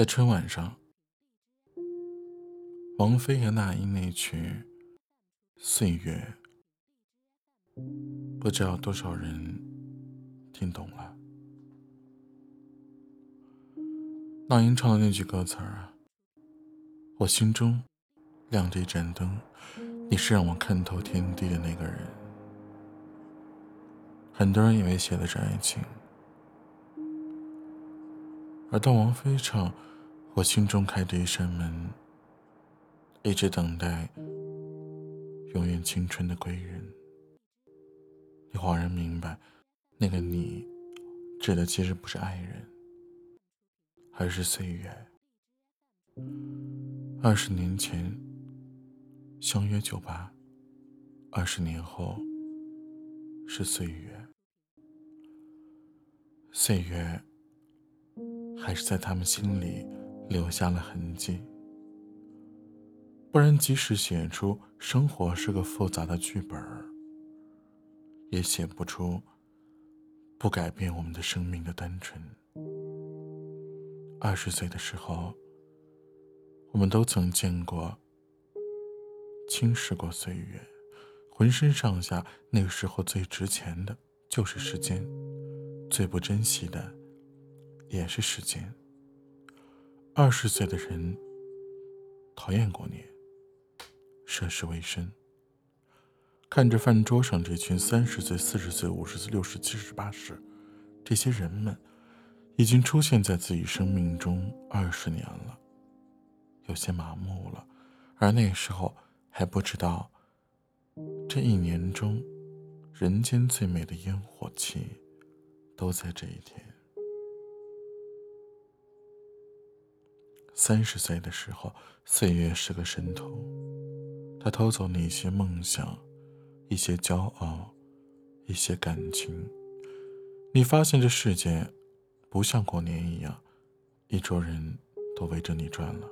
在春晚上，王菲和那英那曲《岁月》，不知道多少人听懂了。那英唱的那句歌词儿啊，我心中亮着一盏灯，你是让我看透天地的那个人。很多人以为写的是爱情。而当王菲唱“我心中开的一扇门”，一直等待永远青春的归人，你恍然明白，那个你指的其实不是爱人，而是岁月。二十年前相约酒吧，二十年后是岁月，岁月。还是在他们心里留下了痕迹，不然即使写出生活是个复杂的剧本也写不出不改变我们的生命的单纯。二十岁的时候，我们都曾见过、轻视过岁月，浑身上下那个时候最值钱的就是时间，最不珍惜的。也是时间。二十岁的人讨厌过年，涉世未深。看着饭桌上这群三十岁、四十岁、五十岁、六十、七十、八十，这些人们已经出现在自己生命中二十年了，有些麻木了。而那时候还不知道，这一年中，人间最美的烟火气，都在这一天。三十岁的时候，岁月是个神偷，他偷走你一些梦想，一些骄傲，一些感情。你发现这世界不像过年一样，一桌人都围着你转了。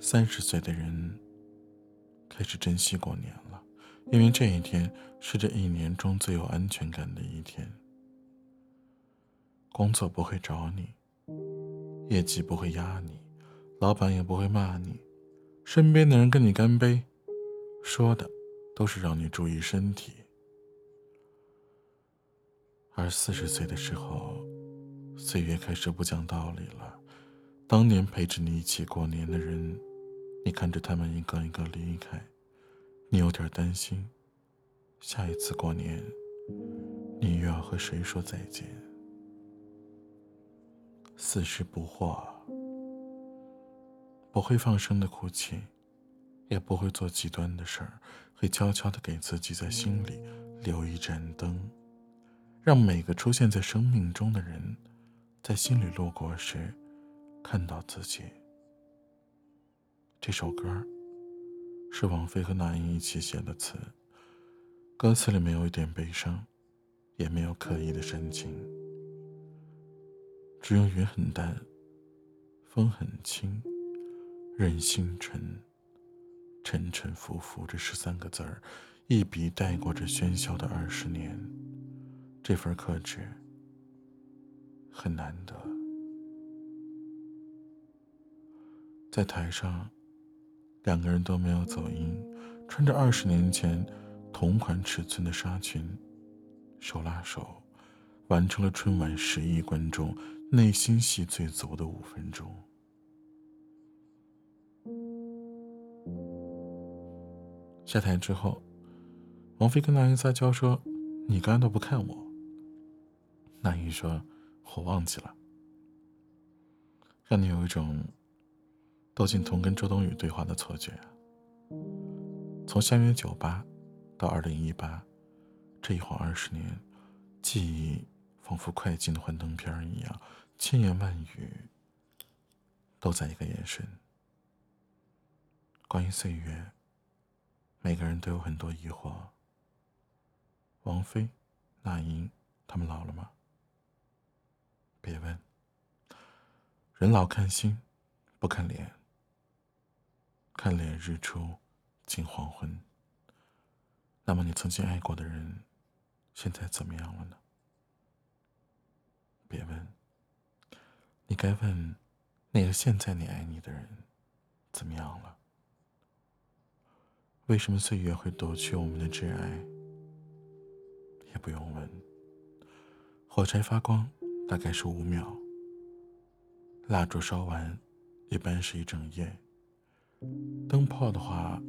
三十岁的人开始珍惜过年了，因为这一天是这一年中最有安全感的一天。工作不会找你。业绩不会压你，老板也不会骂你，身边的人跟你干杯，说的都是让你注意身体。而四十岁的时候，岁月开始不讲道理了。当年陪着你一起过年的人，你看着他们一个一个离开，你有点担心，下一次过年，你又要和谁说再见？四十不惑，不会放声的哭泣，也不会做极端的事儿，会悄悄的给自己在心里留一盏灯，让每个出现在生命中的人，在心里路过时，看到自己。这首歌是王菲和那英一起写的词，歌词里没有一点悲伤，也没有刻意的煽情。只有云很淡，风很轻，任心沉，沉沉浮浮这十三个字儿，一笔带过这喧嚣的二十年，这份克制很难得。在台上，两个人都没有走音，穿着二十年前同款尺寸的纱裙，手拉手，完成了春晚十亿观众。内心戏最足的五分钟。下台之后，王菲跟那英撒娇说：“你刚刚都不看我。”那英说：“我忘记了。”让你有一种窦靖童跟周冬雨对话的错觉。从相约酒吧到二零一八，这一晃二十年，记忆。仿佛快进的幻灯片一样，千言万语都在一个眼神。关于岁月，每个人都有很多疑惑。王菲、那英，他们老了吗？别问。人老看心，不看脸。看脸日出，近黄昏。那么你曾经爱过的人，现在怎么样了呢？别问，你该问那个现在你爱你的人怎么样了？为什么岁月会夺去我们的挚爱？也不用问。火柴发光大概是五秒，蜡烛烧完一般是一整夜。灯泡的话，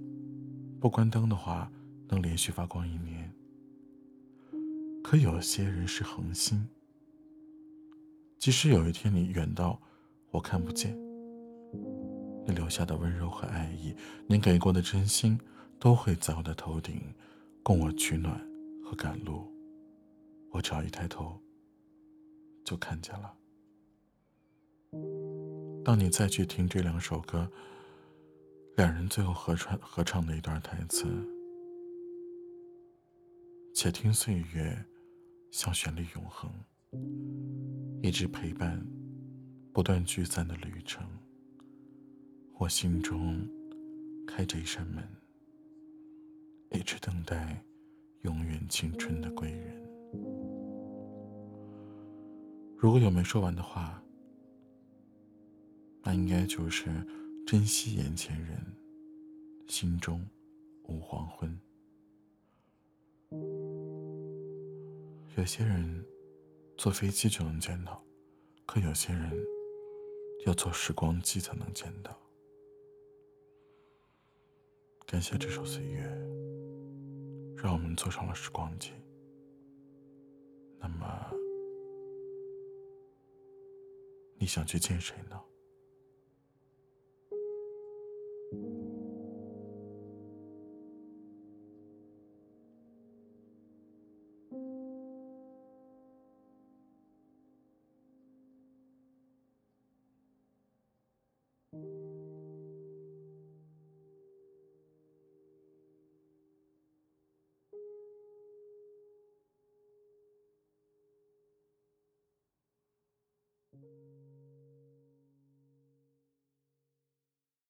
不关灯的话，能连续发光一年。可有些人是恒星，即使有一天你远到我看不见，你留下的温柔和爱意，你给过的真心。都会在我的头顶，供我取暖和赶路。我只要一抬头，就看见了。当你再去听这两首歌，两人最后合唱合唱的一段台词，且听岁月像旋律永恒，一直陪伴，不断聚散的旅程。我心中开着一扇门。一直等待永远青春的归人。如果有没说完的话，那应该就是珍惜眼前人，心中无黄昏。有些人坐飞机就能见到，可有些人要坐时光机才能见到。感谢这首岁月。让我们坐上了时光机。那么，你想去见谁呢